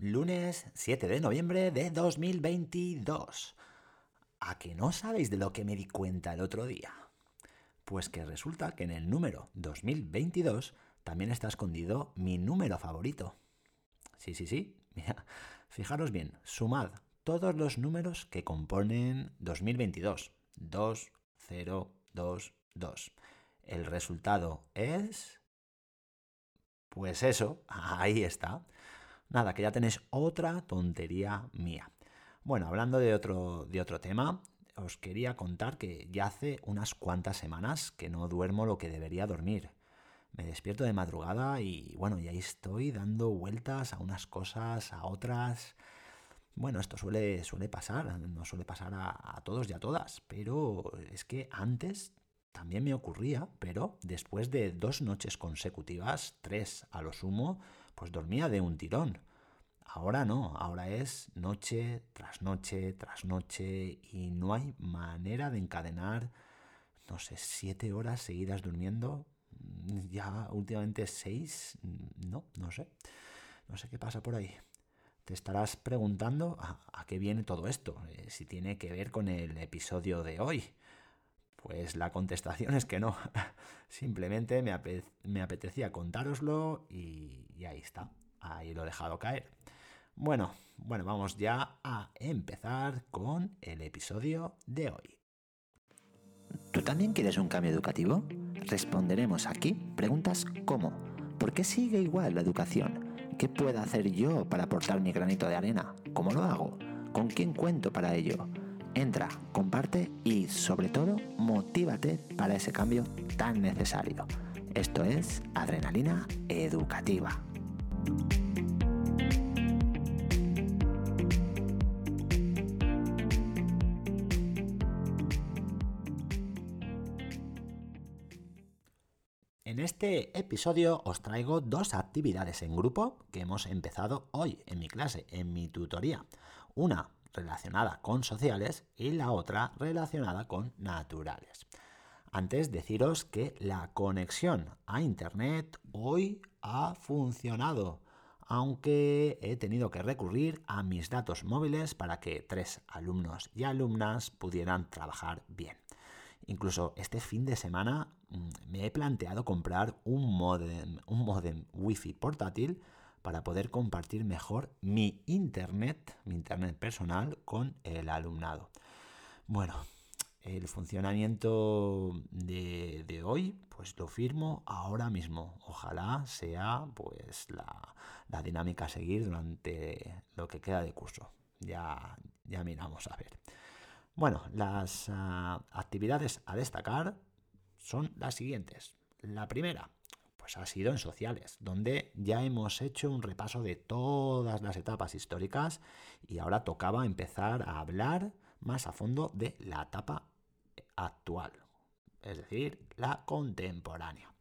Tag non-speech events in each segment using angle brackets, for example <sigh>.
lunes 7 de noviembre de 2022. ¿A que no sabéis de lo que me di cuenta el otro día? Pues que resulta que en el número 2022 también está escondido mi número favorito. Sí, sí, sí. <laughs> Mira, fijaros bien, sumad todos los números que componen 2022. 2, 0, 2, 2. El resultado es... Pues eso, <laughs> ahí está. Nada, que ya tenéis otra tontería mía. Bueno, hablando de otro, de otro tema, os quería contar que ya hace unas cuantas semanas que no duermo lo que debería dormir. Me despierto de madrugada y bueno, ya estoy dando vueltas a unas cosas, a otras. Bueno, esto suele, suele pasar, no suele pasar a, a todos y a todas, pero es que antes también me ocurría, pero después de dos noches consecutivas, tres a lo sumo, pues dormía de un tirón. Ahora no, ahora es noche tras noche tras noche y no hay manera de encadenar, no sé, siete horas seguidas durmiendo. Ya últimamente seis, no, no sé. No sé qué pasa por ahí. Te estarás preguntando a, qué viene todo esto, eh, si tiene que ver con el episodio de hoy. Pues la contestación <laughs> es que no. Simplemente me, apetecía contároslo y, ahí está. Ahí lo he dejado caer. Bueno, bueno, vamos ya a empezar con el episodio de hoy. ¿Tú también quieres un cambio educativo? Responderemos aquí preguntas como ¿por qué sigue igual la educación? ¿Qué puedo hacer yo para aportar mi granito de arena? ¿Cómo lo hago? ¿Con quién cuento para ello? Entra, comparte y sobre todo motívate para ese cambio tan necesario. Esto es Adrenalina Educativa. En este episodio os traigo dos actividades en grupo que hemos empezado hoy en mi clase, en mi tutoría. Una relacionada con sociales y la otra relacionada con naturales. Antes deciros que la conexión a Internet hoy ha funcionado, aunque he tenido que recurrir a mis datos móviles para que tres alumnos y alumnas pudieran trabajar bien. Incluso este fin de semana mm, me he planteado comprar un modem, un modem wifi portátil para poder compartir mejor mi internet, mi internet personal con el alumnado. Bueno, el funcionamiento de, hoy, pues lo firmo ahora mismo. Ojalá sea pues la, dinámica a seguir durante lo que queda de curso. Ya, ya miramos a ver. Bueno, las ah, actividades a destacar son las siguientes. La primera, pues ha sido en sociales, donde ya hemos hecho un repaso de todas las etapas históricas y ahora tocaba empezar a hablar más a fondo de la etapa actual, es decir, la contemporánea.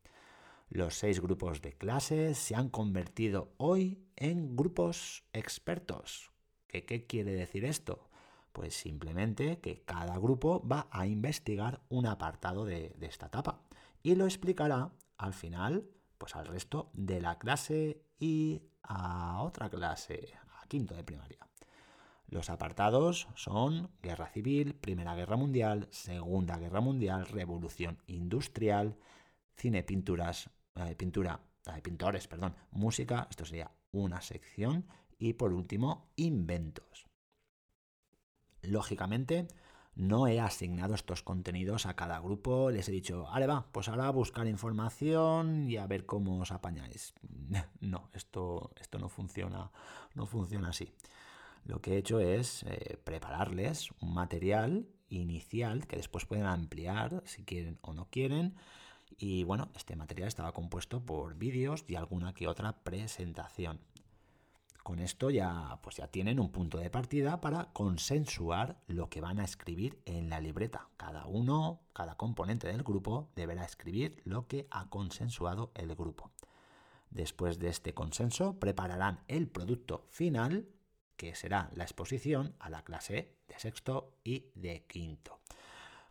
Los seis grupos de clases se han convertido hoy en grupos expertos. ¿Qué, qué quiere decir esto? Pues simplemente que cada grupo va a investigar un apartado de, esta etapa y lo explicará al final pues al resto de la clase y a otra clase, a quinto de primaria. Los apartados son Guerra Civil, Primera Guerra Mundial, Segunda Guerra Mundial, Revolución Industrial, Cine, Pinturas, eh, Pintura, eh, Pintores, perdón, Música, esto sería una sección, y por último, Inventos. Lógicamente, no he asignado estos contenidos a cada grupo, les he dicho, vale, va, pues ahora buscar información y a ver cómo os apañáis. <laughs> No, esto, esto no funciona, no funciona así. Lo que he hecho es eh, prepararles un material inicial que después pueden ampliar si quieren o no quieren. Y bueno, este material estaba compuesto por vídeos y alguna que otra presentación. Con esto ya, pues ya tienen un punto de partida para consensuar lo que van a escribir en la libreta. Cada uno, cada componente del grupo deberá escribir lo que ha consensuado el grupo. Después de este consenso, prepararán el producto final, que será la exposición a la clase de sexto y de quinto.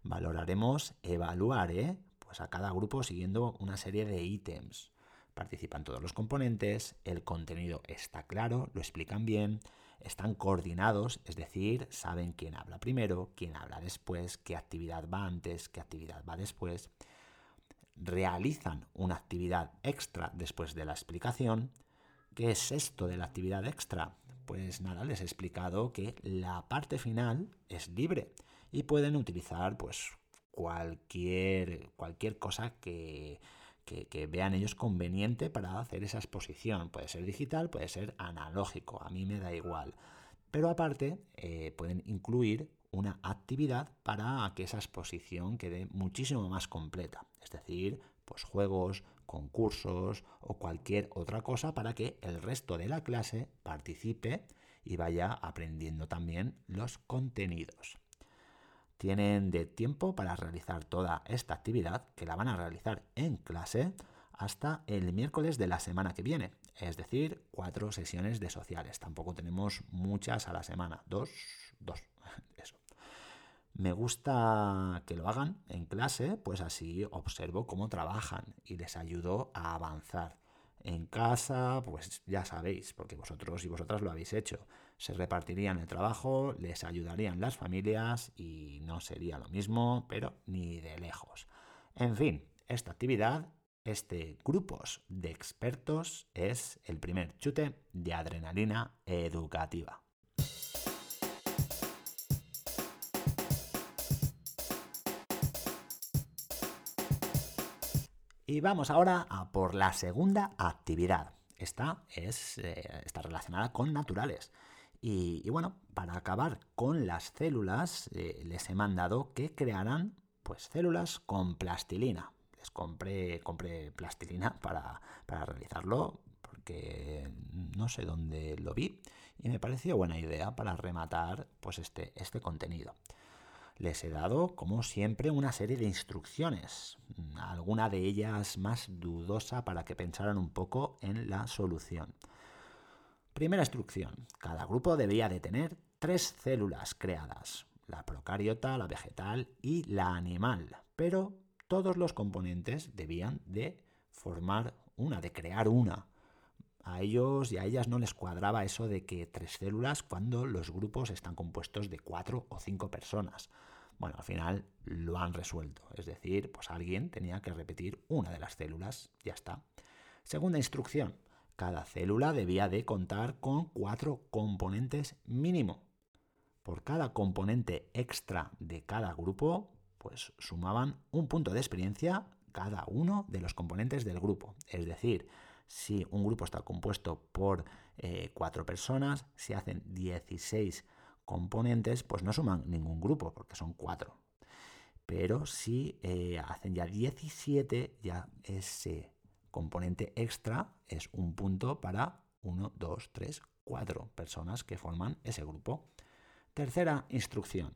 Valoraremos, evaluaré, pues a cada grupo siguiendo una serie de ítems participan todos los componentes, el contenido está claro, lo explican bien, están coordinados, es decir, saben quién habla primero, quién habla después, qué actividad va antes, qué actividad va después, realizan una actividad extra después de la explicación. ¿Qué es esto de la actividad extra? Pues nada, les he explicado que la parte final es libre y pueden utilizar pues cualquier, cualquier cosa que, que, vean ellos conveniente para hacer esa exposición. Puede ser digital, puede ser analógico, a mí me da igual. Pero aparte eh, pueden incluir una actividad para que esa exposición quede muchísimo más completa. Es decir, pues juegos, concursos o cualquier otra cosa para que el resto de la clase participe y vaya aprendiendo también los contenidos. Tienen de tiempo para realizar toda esta actividad, que la van a realizar en clase, hasta el miércoles de la semana que viene, es decir, cuatro sesiones de sociales. Tampoco tenemos muchas a la semana, dos, dos, <laughs> eso. Me gusta que lo hagan en clase, pues así observo cómo trabajan y les ayudo a avanzar. En casa, pues ya sabéis, porque vosotros y vosotras lo habéis hecho. Se repartirían el trabajo, les ayudarían las familias y no sería lo mismo, pero ni de lejos. En fin, esta actividad, este grupos de expertos, es el primer chute de adrenalina educativa. Y vamos ahora a por la segunda actividad. Esta es, eh, está relacionada con naturales. Y, bueno, para acabar con las células, eh, les he mandado que crearan pues, células con plastilina. Les compré, compré plastilina <laughs> para, para realizarlo porque no sé dónde lo vi y me pareció buena idea para rematar pues, este, este contenido les he dado, como siempre, una serie de instrucciones, alguna de ellas más dudosa para que pensaran un poco en la solución. Primera instrucción, cada grupo debía de tener tres células creadas, la procariota, la vegetal y la animal, pero todos los componentes debían de formar una, de crear una. A ellos y a ellas no les cuadraba eso de que tres células cuando los grupos están compuestos de cuatro o cinco personas. Bueno, al final lo han resuelto, es decir, pues alguien tenía que repetir una de las células, ya está. Segunda instrucción, cada célula debía de contar con cuatro componentes mínimo. Por cada componente extra de cada grupo, pues sumaban un punto de experiencia cada uno de los componentes del grupo. Es decir, si un grupo está compuesto por eh, cuatro personas, se hacen 16 componentes, pues no suman ningún grupo, porque son cuatro. Pero si eh, hacen ya 17, ya ese componente extra es un punto para 1, 2, 3, 4 personas que forman ese grupo. Tercera instrucción.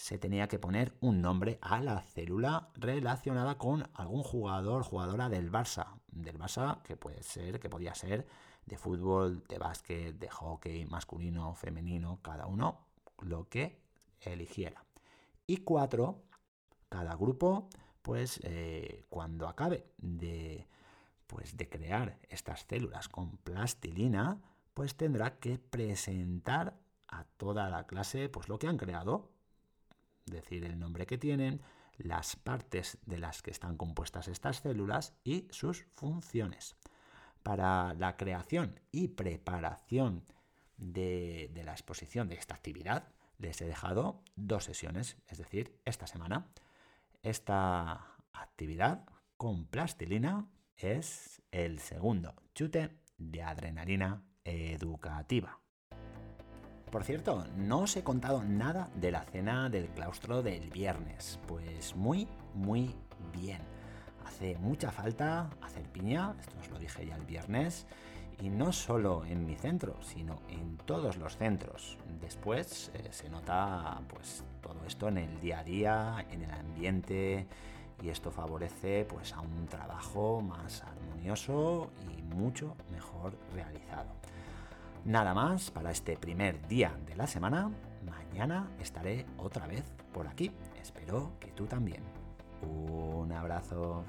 Se tenía que poner un nombre a la célula relacionada con algún jugador, jugadora del Barça. Del Barça que puede ser, que podía ser de fútbol, de básquet, de hockey, masculino, femenino, cada uno lo que eligiera. Y cuatro, cada grupo, pues eh, cuando acabe de, pues, de crear estas células con plastilina, pues tendrá que presentar a toda la clase pues lo que han creado, decir el nombre que tienen, las partes de las que están compuestas estas células y sus funciones. Para la creación y preparación de, la exposición de esta actividad, les he dejado dos sesiones, es decir, esta semana. Esta actividad con plastilina es el segundo chute de adrenalina educativa. Por cierto, no os he contado nada de la cena del claustro del viernes. Pues muy, muy bien. Hace mucha falta hacer piña, esto os lo dije ya el viernes, y no solo en mi centro, sino en todos los centros. Después eh, se nota pues todo esto en el día a día, en el ambiente y esto favorece pues a un trabajo más armonioso y mucho mejor realizado. Nada más para este primer día de la semana. Mañana estaré otra vez por aquí. Espero que tú también. Un abrazo.